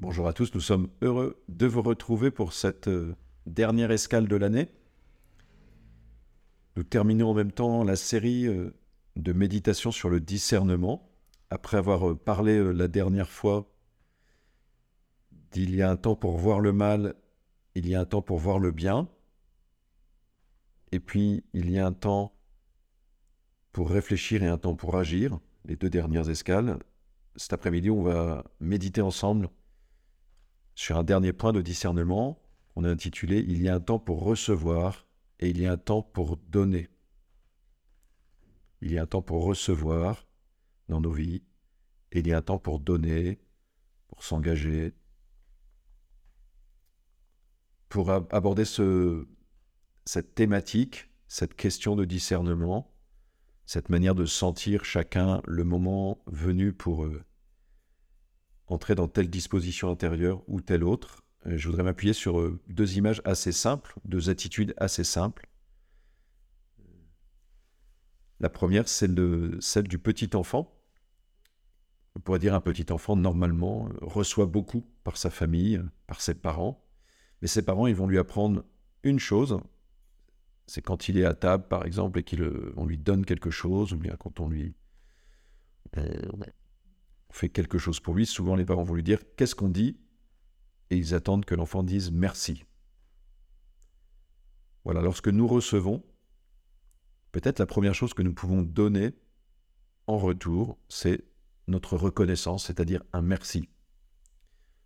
Bonjour à tous, nous sommes heureux de vous retrouver pour cette euh, dernière escale de l'année. Nous terminons en même temps la série euh, de méditation sur le discernement. Après avoir euh, parlé la dernière fois d'il y a un temps pour voir le mal, il y a un temps pour voir le bien, et puis il y a un temps pour réfléchir et un temps pour agir, les deux dernières escales. Cet après-midi, on va méditer ensemble sur un dernier point de discernement. On a intitulé Il y a un temps pour recevoir et il y a un temps pour donner. Il y a un temps pour recevoir dans nos vies et il y a un temps pour donner, pour s'engager, pour aborder ce, cette thématique, cette question de discernement cette manière de sentir chacun le moment venu pour euh, entrer dans telle disposition intérieure ou telle autre. Euh, je voudrais m'appuyer sur euh, deux images assez simples, deux attitudes assez simples. La première, c'est celle du petit enfant. On pourrait dire un petit enfant, normalement, reçoit beaucoup par sa famille, par ses parents. Mais ses parents, ils vont lui apprendre une chose, c'est quand il est à table, par exemple, et qu'on lui donne quelque chose, ou bien quand on lui fait quelque chose pour lui, souvent les parents vont lui dire qu'est-ce qu'on dit, et ils attendent que l'enfant dise merci. Voilà, lorsque nous recevons, peut-être la première chose que nous pouvons donner en retour, c'est notre reconnaissance, c'est-à-dire un merci.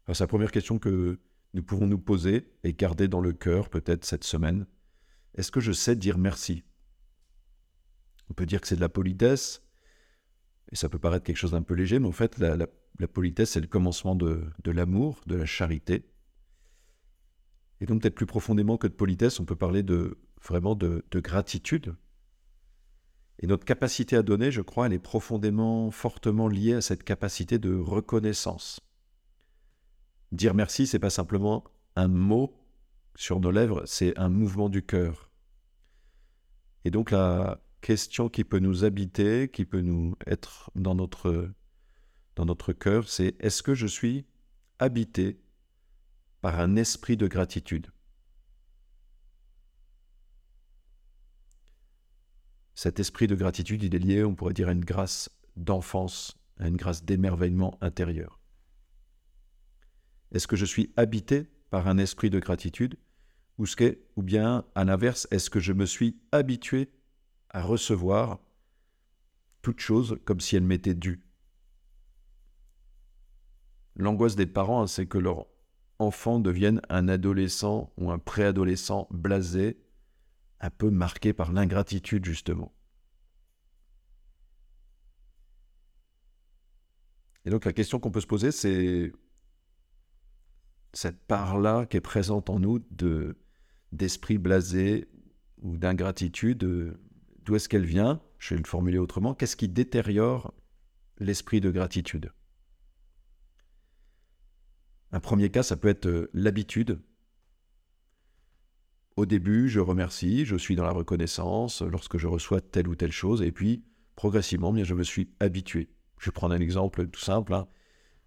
C'est la première question que nous pouvons nous poser et garder dans le cœur peut-être cette semaine. Est-ce que je sais dire merci? On peut dire que c'est de la politesse, et ça peut paraître quelque chose d'un peu léger, mais en fait, la, politesse, c'est le commencement de, l'amour, de la charité. Et donc, peut-être plus profondément que de politesse, on peut parler de vraiment de, de gratitude. Et notre capacité à donner, je crois, elle est profondément, fortement liée à cette capacité de reconnaissance. Dire merci, c'est pas simplement un mot sur nos lèvres, c'est un mouvement du cœur. Et donc la question qui peut nous habiter, qui peut nous être dans notre, dans cœur, c'est est-ce que je suis habité par un esprit de gratitude? Cet esprit de gratitude, il est lié, on pourrait dire, à une grâce d'enfance, à une grâce d'émerveillement intérieur. Est-ce que je suis habité par un esprit de gratitude ou, ce ou bien, à l'inverse, est-ce que je me suis habitué à recevoir toute chose comme si elle m'était due L'angoisse des parents, c'est que leur enfant devienne un adolescent ou un préadolescent blasé, un peu marqué par l'ingratitude, justement. Et donc la question qu'on peut se poser, c'est cette part-là qui est présente en nous de d'esprit blasé ou d'ingratitude, euh, d'où est-ce qu'elle vient Je vais le formuler autrement. Qu'est-ce qui détériore l'esprit de gratitude? Un premier cas, ça peut être euh, l'habitude. Au début, je remercie, je suis dans la reconnaissance lorsque je reçois telle ou telle chose, et puis progressivement, bien, je me suis habitué. Je vais prendre un exemple tout simple. Hein.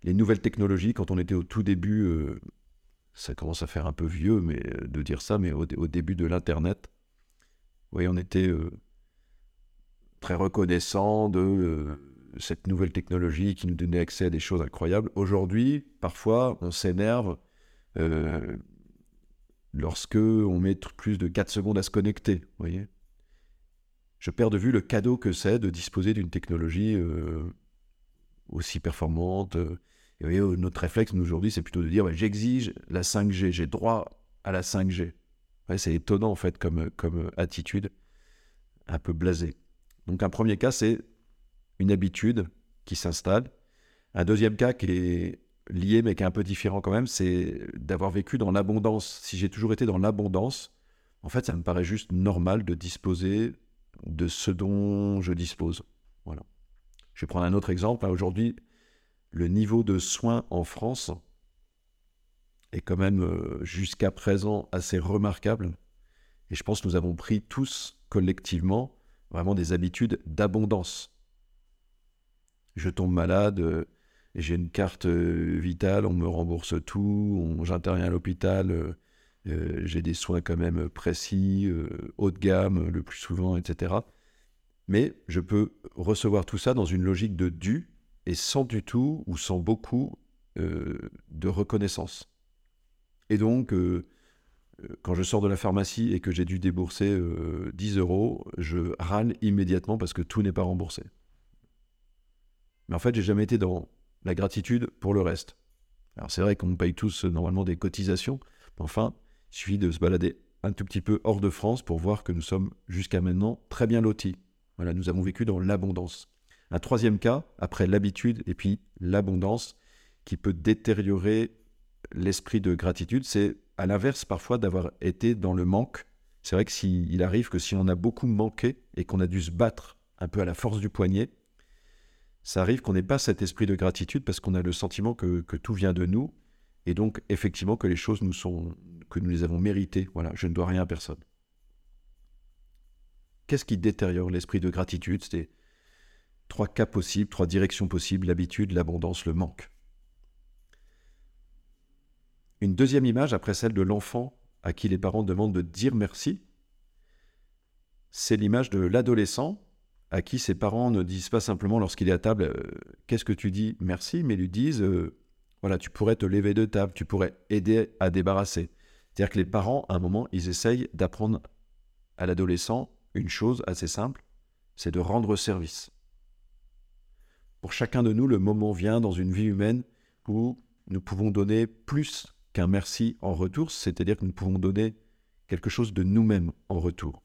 Les nouvelles technologies, quand on était au tout début euh, ça commence à faire un peu vieux mais, euh, de dire ça, mais au, début de l'Internet, on était très reconnaissant de euh, cette nouvelle technologie qui nous donnait accès à des choses incroyables. Aujourd'hui, parfois, on s'énerve lorsque on met plus de 4 secondes à se connecter. voyez Je perds de vue le cadeau que c'est de disposer d'une technologie aussi performante et voyez, notre réflexe, aujourd'hui, c'est plutôt de dire j'exige la 5G, j'ai droit à la 5G. c'est étonnant, en fait, comme, comme attitude, un peu blasée. Donc, un premier cas, c'est une habitude qui s'installe. Un deuxième cas qui est lié, mais qui est un peu différent quand même, c'est d'avoir vécu dans l'abondance. Si j'ai toujours été dans l'abondance, en fait, ça me paraît juste normal de disposer de ce dont je dispose. Voilà. Je vais prendre un autre exemple. Aujourd'hui, le niveau de soins en France est quand même euh, jusqu'à présent assez remarquable. Et je pense que nous avons pris tous collectivement vraiment des habitudes d'abondance. Je tombe malade, euh, j'ai une carte euh, vitale, on me rembourse tout, j'interviens à l'hôpital, euh, j'ai des soins quand même précis, haut de gamme le plus souvent, etc. Mais je peux recevoir tout ça dans une logique de dû et sans du tout ou sans beaucoup de reconnaissance. Et donc, quand je sors de la pharmacie et que j'ai dû débourser 10 euros, je râle immédiatement parce que tout n'est pas remboursé. Mais en fait, j'ai jamais été dans la gratitude pour le reste. Alors c'est vrai qu'on paye tous euh, normalement des cotisations, mais enfin, il suffit de se balader un tout petit peu hors de France pour voir que nous sommes jusqu'à maintenant très bien lotis. Voilà, nous avons vécu dans l'abondance. Un troisième cas, après l'habitude et puis l'abondance, qui peut détériorer l'esprit de gratitude, c'est à l'inverse parfois d'avoir été dans le manque. C'est vrai que s'il arrive que si on a beaucoup manqué et qu'on a dû se battre un peu à la force du poignet, ça arrive qu'on n'ait pas cet esprit de gratitude parce qu'on a le sentiment que, tout vient de nous et donc effectivement que les choses nous sont que nous les avons méritées. Voilà, je ne dois rien à personne. Qu'est-ce qui détériore l'esprit de gratitude? C'est trois cas possibles, trois directions possibles l'habitude, l'abondance, le manque. Une deuxième image après celle de l'enfant à qui les parents demandent de dire merci, c'est l'image de l'adolescent à qui ses parents ne disent pas simplement lorsqu'il est à table euh, qu'est-ce que tu dis merci, mais lui disent euh, voilà, tu pourrais te lever de table, tu pourrais aider à débarrasser. C'est-à-dire que les parents, à un moment, ils essayent d'apprendre à l'adolescent une chose assez simple, c'est de rendre service. Pour chacun de nous, le moment vient dans une vie humaine où nous pouvons donner plus qu'un merci en retour, c'est-à-dire que nous pouvons donner quelque chose de nous-mêmes en retour.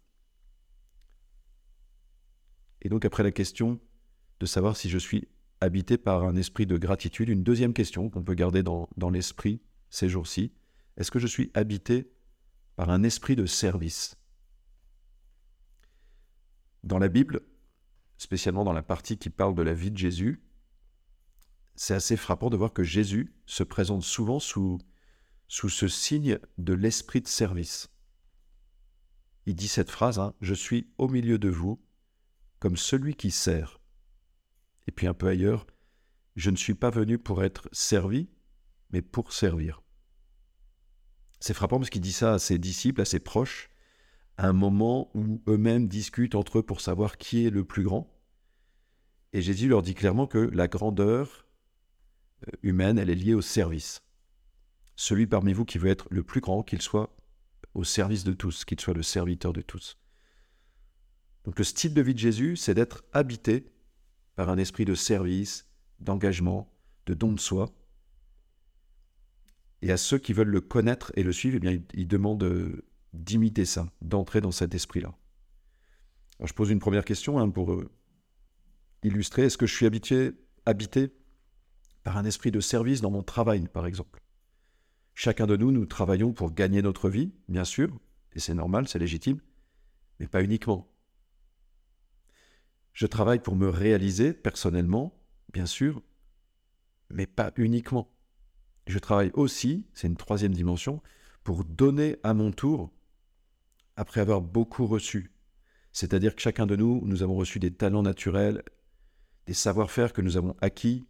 Et donc après la question de savoir si je suis habité par un esprit de gratitude, une deuxième question qu'on peut garder dans, l'esprit ces jours-ci, est-ce que je suis habité par un esprit de service? Dans la Bible, spécialement dans la partie qui parle de la vie de Jésus, c'est assez frappant de voir que Jésus se présente souvent sous, sous ce signe de l'esprit de service. Il dit cette phrase, hein, Je suis au milieu de vous comme celui qui sert. Et puis un peu ailleurs, je ne suis pas venu pour être servi, mais pour servir. C'est frappant parce qu'il dit ça à ses disciples, à ses proches, à un moment où eux-mêmes discutent entre eux pour savoir qui est le plus grand. Et Jésus leur dit clairement que la grandeur euh, humaine, elle est liée au service. Celui parmi vous qui veut être le plus grand, qu'il soit au service de tous, qu'il soit le serviteur de tous. Donc le style de vie de Jésus, c'est d'être habité par un esprit de service, d'engagement, de don de soi. Et à ceux qui veulent le connaître et le suivre, eh bien, il, demande d'imiter ça, d'entrer dans cet esprit-là. Je pose une première question hein, pour euh, illustrer. Est-ce que je suis habitué, habité par un esprit de service dans mon travail, par exemple? Chacun de nous, nous travaillons pour gagner notre vie, bien sûr, et c'est normal, c'est légitime, mais pas uniquement. Je travaille pour me réaliser personnellement, bien sûr, mais pas uniquement. Je travaille aussi, c'est une troisième dimension, pour donner à mon tour après avoir beaucoup reçu. C'est-à-dire que chacun de nous, nous avons reçu des talents naturels, des savoir-faire que nous avons acquis,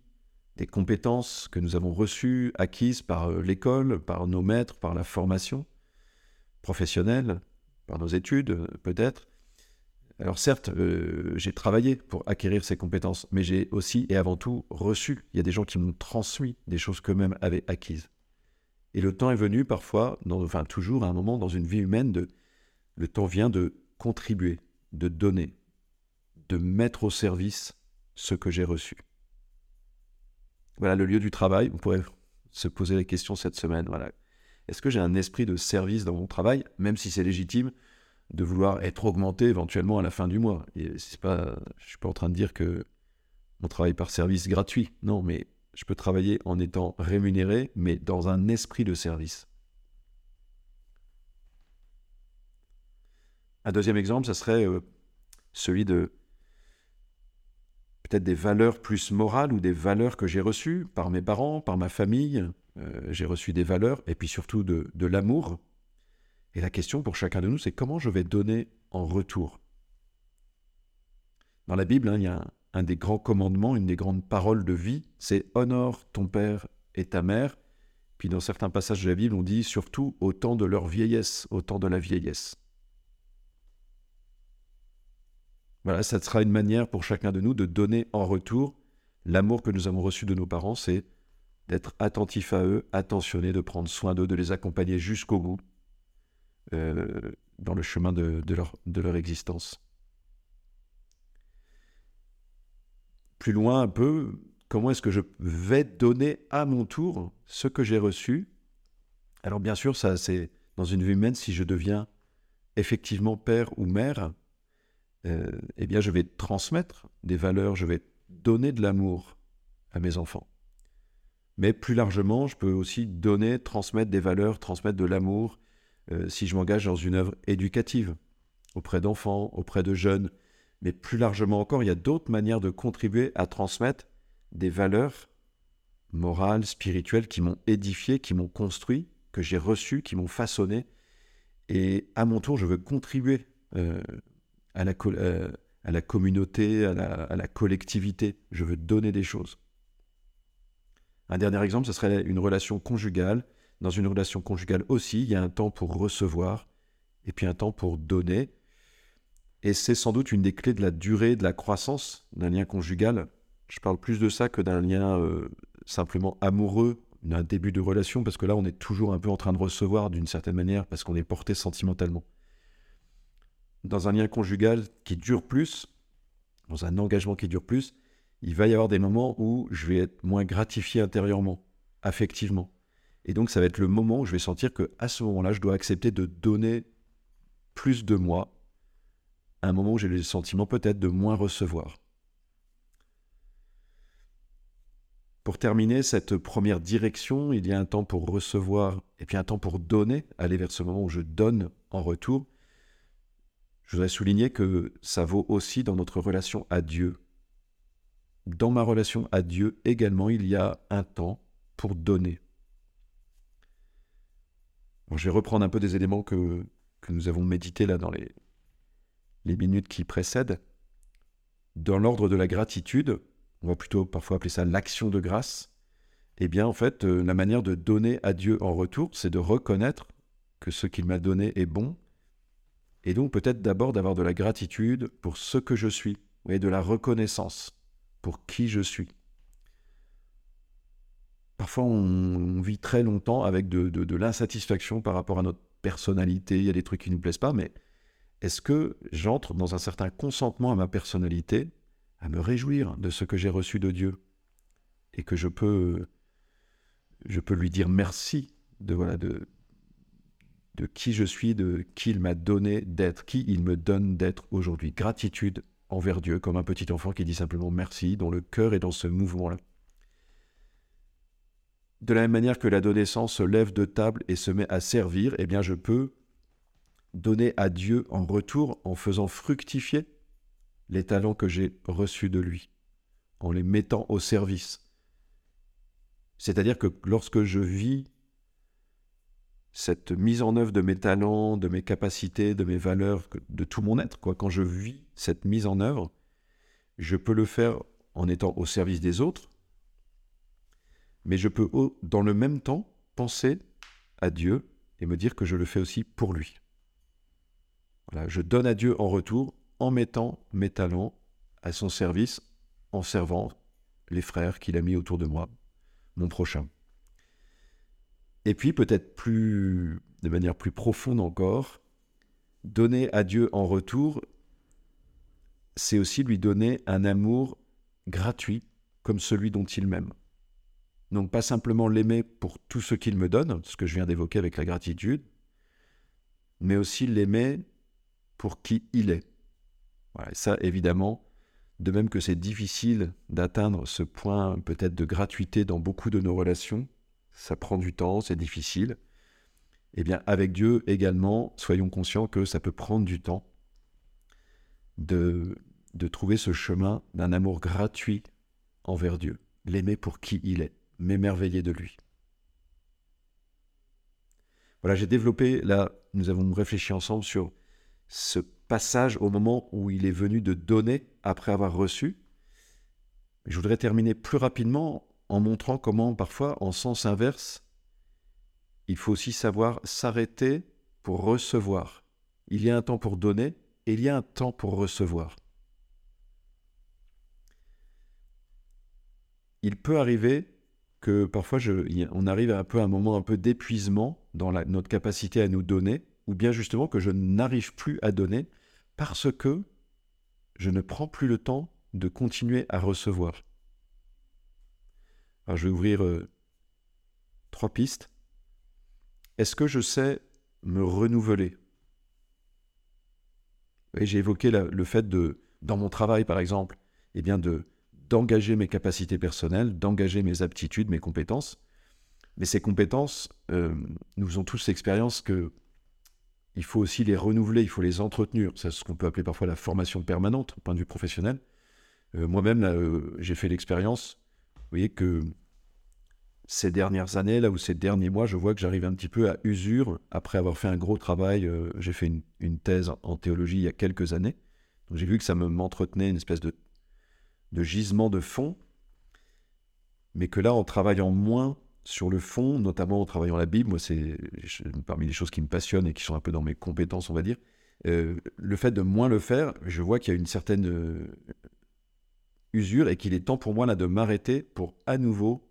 des compétences que nous avons reçues, acquises par euh, l'école, par nos maîtres, par la formation professionnelle, par nos études peut-être. Alors certes, euh, j'ai travaillé pour acquérir ces compétences, mais j'ai aussi et avant tout reçu. Il y a des gens qui m'ont transmis des choses qu'eux-mêmes avaient acquises. Et le temps est venu parfois, enfin toujours à un moment dans une vie humaine, de, le temps vient de contribuer, de donner, de mettre au service ce que j'ai reçu. Voilà le lieu du travail. On pourrait se poser la question cette semaine. Est-ce que j'ai un esprit de service dans mon travail, même si c'est légitime de vouloir être augmenté éventuellement à la fin du mois? Je suis pas en train de dire que on travaille par service gratuit. Non, mais je peux travailler en étant rémunéré, mais dans un esprit de service. Un deuxième exemple, ça serait euh, celui de des valeurs plus morales ou des valeurs que j'ai reçues par mes parents, par ma famille. Euh, j'ai reçu des valeurs et puis surtout de, l'amour et la question pour chacun de nous, c'est comment je vais donner en retour? Dans la Bible, hein, il y a un des grands commandements, une des grandes paroles de vie, c'est honore ton père et ta mère. Puis dans certains passages de la Bible, on dit surtout au temps de leur vieillesse, au temps de la vieillesse. Voilà, ça sera une manière pour chacun de nous de donner en retour l'amour que nous avons reçu de nos parents, c'est d'être attentif à eux, attentionné, de prendre soin d'eux, de les accompagner jusqu'au bout euh, dans le chemin de, leur, de leur existence. Plus loin un peu, comment est-ce que je vais donner à mon tour ce que j'ai reçu? Alors bien sûr, ça c'est dans une vie humaine, si je deviens effectivement père ou mère, euh, eh bien je vais transmettre des valeurs, je vais donner de l'amour à mes enfants. Mais plus largement, je peux aussi donner, transmettre des valeurs, transmettre de l'amour euh, si je m'engage dans une œuvre éducative auprès d'enfants, auprès de jeunes. Mais plus largement encore, il y a d'autres manières de contribuer à transmettre des valeurs morales, spirituelles qui m'ont édifié, qui m'ont construit, que j'ai reçues, qui m'ont façonné. Et à mon tour, je veux contribuer euh, à la, euh, à la communauté, à la, collectivité. Je veux donner des choses. Un dernier exemple, ce serait une relation conjugale. Dans une relation conjugale aussi, il y a un temps pour recevoir et puis un temps pour donner. Et c'est sans doute une des clés de la durée, de la croissance d'un lien conjugal. Je parle plus de ça que d'un lien euh, simplement amoureux, d'un début de relation, parce que là, on est toujours un peu en train de recevoir d'une certaine manière, parce qu'on est porté sentimentalement dans un lien conjugal qui dure plus, dans un engagement qui dure plus, il va y avoir des moments où je vais être moins gratifié intérieurement, affectivement. Et donc ça va être le moment où je vais sentir que à ce moment-là, je dois accepter de donner plus de moi, un moment où j'ai le sentiment peut-être de moins recevoir. Pour terminer cette première direction, il y a un temps pour recevoir et puis un temps pour donner, aller vers ce moment où je donne en retour. Je voudrais souligner que ça vaut aussi dans notre relation à Dieu. Dans ma relation à Dieu également, il y a un temps pour donner. je vais reprendre un peu des éléments que, nous avons médités là dans les, les minutes qui précèdent. Dans l'ordre de la gratitude, on va plutôt parfois appeler ça l'action de grâce, eh bien en fait, euh, la manière de donner à Dieu en retour, c'est de reconnaître que ce qu'il m'a donné est bon et donc peut-être d'abord d'avoir de la gratitude pour ce que je suis, et de la reconnaissance pour qui je suis. Parfois on, vit très longtemps avec de, l'insatisfaction par rapport à notre personnalité, il y a des trucs qui ne nous plaisent pas, mais est-ce que j'entre dans un certain consentement à ma personnalité, à me réjouir de ce que j'ai reçu de Dieu, et que je peux, je peux lui dire merci de, voilà, de, de qui je suis, de qui il m'a donné d'être, qui il me donne d'être aujourd'hui. Gratitude envers Dieu, comme un petit enfant qui dit simplement merci, dont le cœur est dans ce mouvement-là. De la même manière que l'adolescent se lève de table et se met à servir, eh bien je peux donner à Dieu en retour en faisant fructifier les talents que j'ai reçus de lui, en les mettant au service. C'est-à-dire que lorsque je vis cette mise en œuvre de mes talents, de mes capacités, de mes valeurs, de tout mon être. Quand je vis cette mise en œuvre, je peux le faire en étant au service des autres, mais je peux dans le même temps penser à Dieu et me dire que je le fais aussi pour lui. Je donne à Dieu en retour en mettant mes talents à son service, en servant les frères qu'il a mis autour de moi, mon prochain. Et puis peut-être plus, de manière plus profonde encore, donner à Dieu en retour, c'est aussi lui donner un amour gratuit comme celui dont il m'aime. Donc pas simplement l'aimer pour tout ce qu'il me donne, ce que je viens d'évoquer avec la gratitude, mais aussi l'aimer pour qui il est. Voilà, ça évidemment, de même que c'est difficile d'atteindre ce point peut-être de gratuité dans beaucoup de nos relations, ça prend du temps, c'est difficile. Eh bien, avec Dieu également, soyons conscients que ça peut prendre du temps de, de trouver ce chemin d'un amour gratuit envers Dieu, l'aimer pour qui il est, m'émerveiller de lui. Voilà, j'ai développé, là, nous avons réfléchi ensemble sur ce passage au moment où il est venu de donner après avoir reçu. Je voudrais terminer plus rapidement en montrant comment parfois, en sens inverse, il faut aussi savoir s'arrêter pour recevoir. Il y a un temps pour donner et il y a un temps pour recevoir. Il peut arriver que parfois on arrive à un peu un moment un peu d'épuisement dans notre capacité à nous donner, ou bien justement que je n'arrive plus à donner parce que je ne prends plus le temps de continuer à recevoir. Je vais ouvrir euh, trois pistes. Est-ce que je sais me renouveler? J'ai évoqué le fait de, dans mon travail par exemple, eh bien de d'engager mes capacités personnelles, d'engager mes aptitudes, mes compétences. Mais ces compétences, euh, nous faisons tous l'expérience que il faut aussi les renouveler, il faut les entretenir. C'est ce qu'on peut appeler parfois la formation permanente, au point de vue professionnel. Euh, moi-même, j'ai fait l'expérience, voyez, que ces dernières années, là, ou ces derniers mois, je vois que j'arrive un petit peu à usure, après avoir fait un gros travail. Euh, j'ai fait une, thèse en théologie il y a quelques années. Donc j'ai vu que ça m'entretenait une espèce de, de gisement de fond, mais que là, en travaillant moins sur le fond, notamment en travaillant la Bible, moi, c'est parmi les choses qui me passionnent et qui sont un peu dans mes compétences, on va dire. Euh, le fait de moins le faire, je vois qu'il y a une certaine euh, usure et qu'il est temps pour moi là de m'arrêter pour à nouveau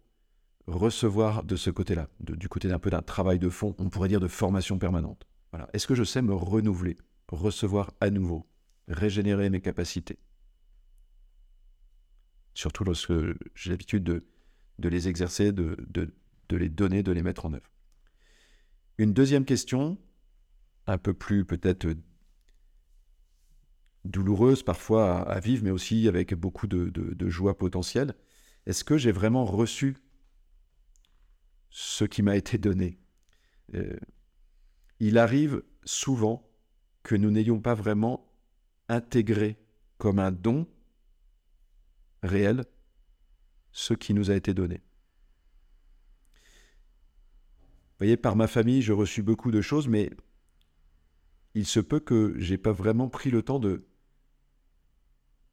recevoir de ce côté-là, du côté d'un peu d'un travail de fond, on pourrait dire de formation permanente. Voilà. Est-ce que je sais me renouveler, recevoir à nouveau, régénérer mes capacités? Surtout lorsque j'ai l'habitude de, les exercer, de, de, de les donner, de les mettre en œuvre. Une deuxième question, un peu plus peut-être douloureuse parfois à, vivre, mais aussi avec beaucoup de, joie potentielle. Est-ce que j'ai vraiment reçu ce qui m'a été donné? Euh, Il arrive souvent que nous n'ayons pas vraiment intégré comme un don réel ce qui nous a été donné. voyez, par ma famille, j'ai reçu beaucoup de choses, mais il se peut que j'ai pas vraiment pris le temps de,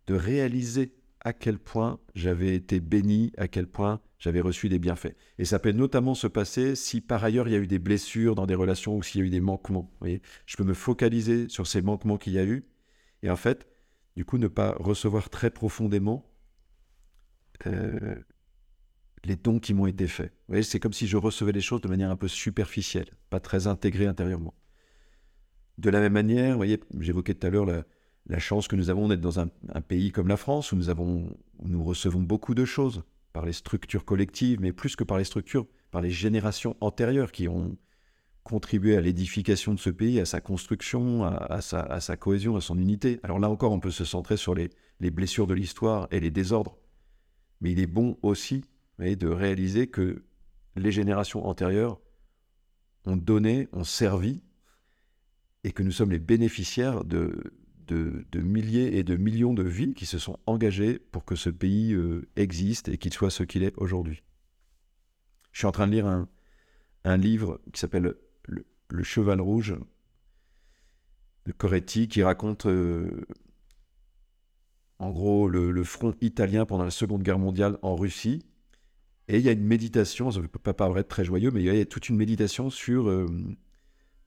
de réaliser à quel point j'avais été béni, à quel point j'avais reçu des bienfaits. Et ça peut notamment se passer si par ailleurs il y a eu des blessures dans des relations ou s'il y a eu des manquements. voyez je peux me focaliser sur ces manquements qu'il y a eu et en fait, du coup, ne pas recevoir très profondément euh, les dons qui m'ont été faits. Vous voyez, c'est comme si je recevais les choses de manière un peu superficielle, pas très intégrée intérieurement. De la même manière, vous voyez, j'évoquais tout à l'heure la, chance que nous avons d'être dans un, pays comme la France, où nous, avons, nous recevons beaucoup de choses par les structures collectives, mais plus que par les structures, par les générations antérieures qui ont contribué à l'édification de ce pays, à sa construction, à, sa, cohésion, à son unité. Alors là encore, on peut se centrer sur les blessures de l'histoire et les désordres. Mais il est bon aussi de réaliser que les générations antérieures ont donné, ont servi, et que nous sommes les bénéficiaires de, de, milliers et de millions de vies qui se sont engagées pour que ce pays euh, existe et qu'il soit ce qu'il est aujourd'hui. Je suis en train de lire un, un livre qui s'appelle le, Cheval Rouge de Coretti, qui raconte euh, en gros le, front italien pendant la Seconde Guerre mondiale en Russie et il y a une méditation, ça ne peut pas paraître très joyeux, mais il y a toute une méditation sur euh,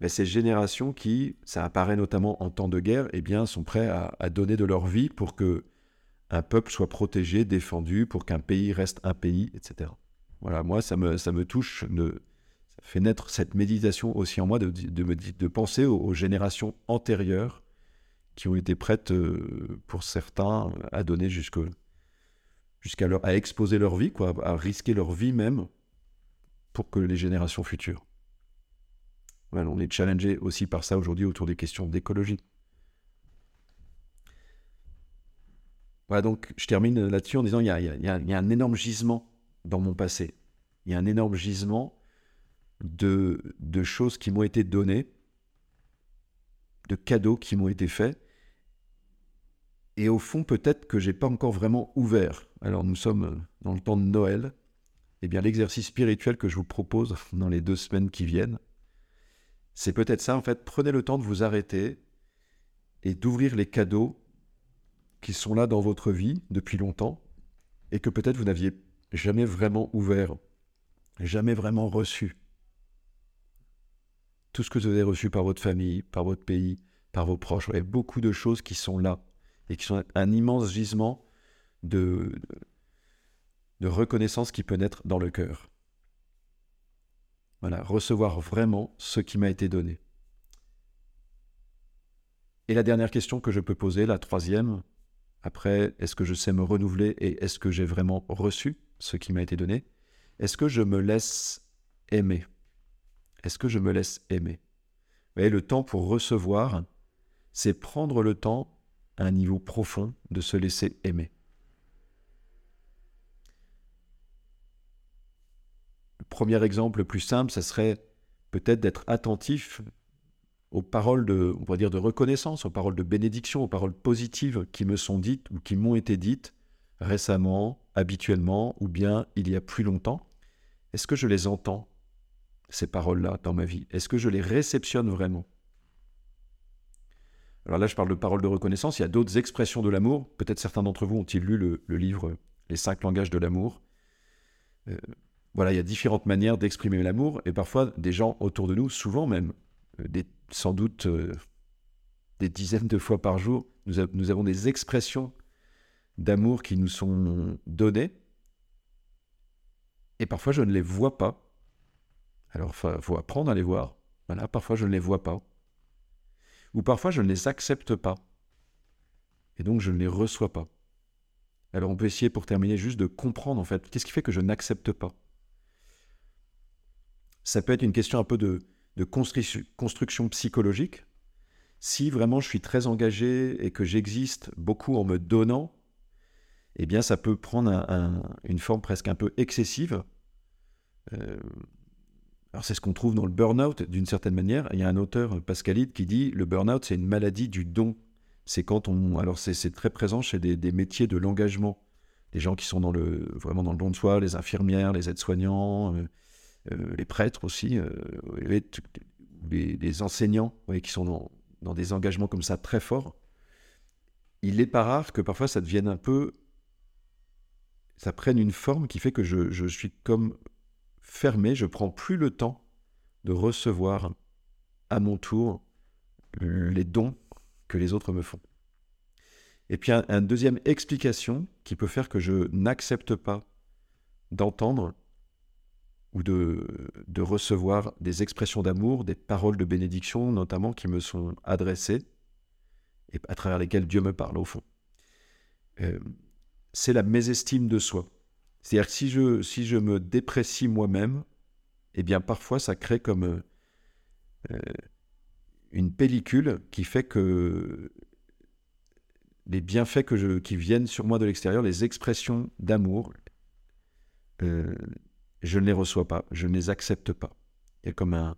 ces générations qui, ça apparaît notamment en temps de guerre, eh bien, sont prêts à, donner de leur vie pour que un peuple soit protégé, défendu, pour qu'un pays reste un pays, etc. Voilà, moi, ça me, ça me touche, ça fait naître cette méditation aussi en moi de, penser aux, générations antérieures qui ont été prêtes, euh, pour certains, à donner jusqu'à exposer leur vie, quoi, à risquer leur vie même pour que les générations futures. On est challengé aussi par ça aujourd'hui autour des questions d'écologie. Voilà, donc je termine là-dessus en disant il y, a, un énorme gisement dans mon passé. Il y a un énorme gisement de, de choses qui m'ont été données, de cadeaux qui m'ont été faits, et au fond, peut-être que j'ai pas encore vraiment ouvert. Alors, nous sommes dans le temps de Noël. Eh bien, l'exercice spirituel que je vous propose dans les deux semaines qui viennent, c'est peut-être ça. En fait, prenez le temps de vous arrêter et d'ouvrir les cadeaux qui sont là dans votre vie depuis longtemps et que peut-être vous n'aviez jamais vraiment ouvert, jamais vraiment reçu. Tout ce que vous avez reçu par votre famille, par votre pays, par vos proches, il beaucoup de choses qui sont là et qui sont un immense gisement de, de reconnaissance qui peut naître dans le cœur. Voilà, recevoir vraiment ce qui m'a été donné. Et la dernière question que je peux poser, la troisième, après, est-ce que je sais me renouveler et est-ce que j'ai vraiment reçu ce qui m'a été donné? Est-ce que je me laisse aimer? Est-ce que je me laisse aimer? Vous voyez, le temps pour recevoir, c'est prendre le temps à un niveau profond de se laisser aimer. Premier exemple le plus simple, ce serait peut-être d'être attentif aux paroles de reconnaissance, aux paroles de bénédiction, aux paroles positives qui me sont dites ou qui m'ont été dites récemment, habituellement, ou bien il y a plus longtemps. Est-ce que je les entends, ces paroles-là, dans ma vie? Est-ce que je les réceptionne vraiment? Alors là, je parle de paroles de reconnaissance. Il y a d'autres expressions de l'amour. Peut-être certains d'entre vous ont-ils lu le, livre Les cinq langages de l'amour. Euh, voilà, il y a différentes manières d'exprimer l'amour, et parfois des gens autour de nous, souvent même, euh, sans doute euh, des dizaines de fois par jour, nous, avons des expressions d'amour qui nous sont données. Et parfois, je ne les vois pas. Alors, il faut apprendre à les voir. Voilà, parfois, je ne les vois pas. Ou parfois, je ne les accepte pas. Et donc, je ne les reçois pas. Alors, on peut essayer, pour terminer, juste de comprendre, en fait, qu'est-ce qui fait que je n'accepte pas? Ça peut être une question un peu de, construction psychologique, si vraiment je suis très engagé et que j'existe beaucoup en me donnant, eh bien ça peut prendre une forme presque un peu excessive. Euh, alors c'est ce qu'on trouve dans le burn-out d'une certaine manière. Il y a un auteur, Pascalide, qui dit le burn-out c'est une maladie du don. C'est quand on, alors c'est très présent chez des, métiers de l'engagement, des gens qui sont vraiment dans le don de soi, les infirmières, les aides-soignants. Euh, les prêtres aussi, euh, les, enseignants qui sont dans, des engagements comme ça très forts, il n'est pas rare que parfois ça devienne un peu. ça prenne une forme qui fait que je, suis comme fermé, je prends plus le temps de recevoir à mon tour les dons que les autres me font. Et puis, une deuxième explication qui peut faire que je n'accepte pas d'entendre ou de, de recevoir des expressions d'amour, des paroles de bénédiction notamment qui me sont adressées et à travers lesquelles Dieu me parle au fond. Euh, c'est la mésestime de soi. C'est-à-dire que si je, me déprécie moi-même, eh bien parfois ça crée comme euh, une pellicule qui fait que les bienfaits que qui viennent sur moi de l'extérieur, les expressions d'amour, euh, je ne les reçois pas, je ne les accepte pas. Il y a comme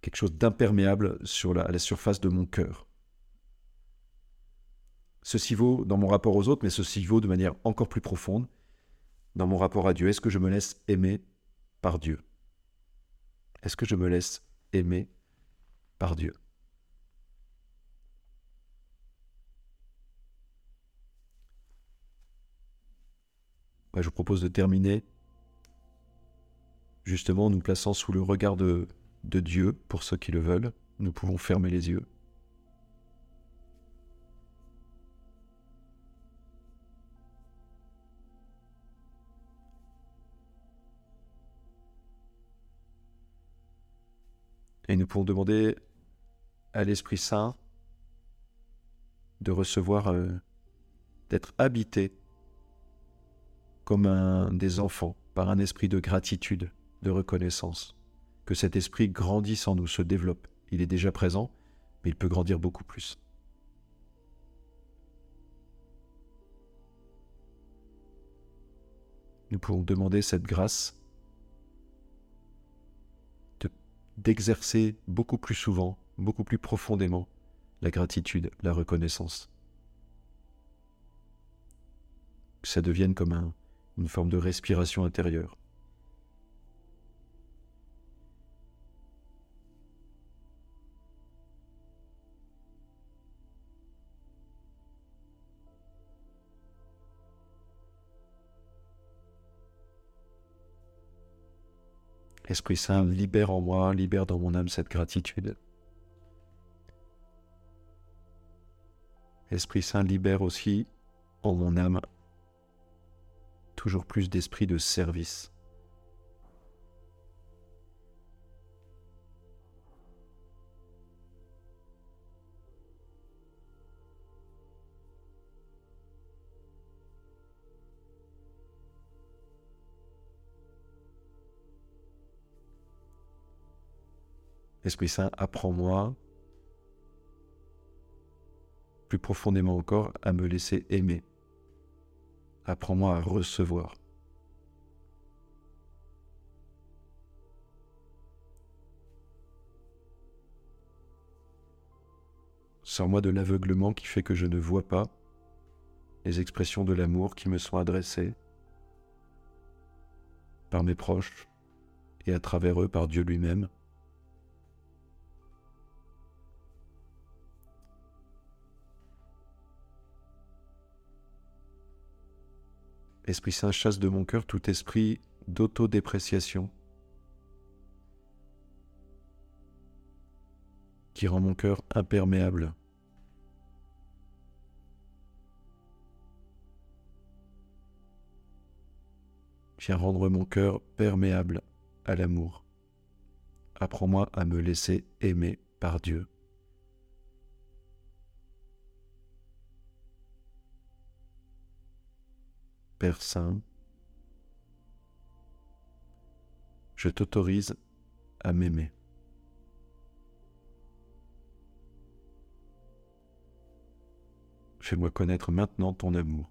quelque chose d'imperméable sur la, à la surface de mon cœur. Ceci vaut dans mon rapport aux autres, mais ceci vaut de manière encore plus profonde dans mon rapport à Dieu. Est-ce que je me laisse aimer par Dieu? Est-ce que je me laisse aimer par Dieu? Je vous propose de terminer justement en nous plaçant sous le regard de, Dieu pour ceux qui le veulent. Nous pouvons fermer les yeux. Et nous pouvons demander à l'Esprit Saint de recevoir, euh, d'être habité comme un des enfants, par un esprit de gratitude, de reconnaissance. Que cet esprit grandisse en nous, se développe. Il est déjà présent, mais il peut grandir beaucoup plus. Nous pouvons demander cette grâce d'exercer beaucoup plus souvent, beaucoup plus profondément la gratitude, la reconnaissance. Que ça devienne comme un, une forme de respiration intérieure. Esprit Saint, libère en moi, libère dans mon âme cette gratitude. Esprit Saint, libère aussi en mon âme toujours plus d'esprit de service. Esprit Saint, apprends-moi plus profondément encore à me laisser aimer. Apprends-moi à recevoir. Sors-moi de l'aveuglement qui fait que je ne vois pas les expressions de l'amour qui me sont adressées par mes proches et à travers eux par Dieu lui-même. Esprit Saint, chasse de mon cœur tout esprit d'autodépréciation qui rend mon cœur imperméable. Viens rendre mon cœur perméable à l'amour. Apprends-moi à me laisser aimer par Dieu. Père Saint, je t'autorise à m'aimer. Fais-moi connaître maintenant ton amour.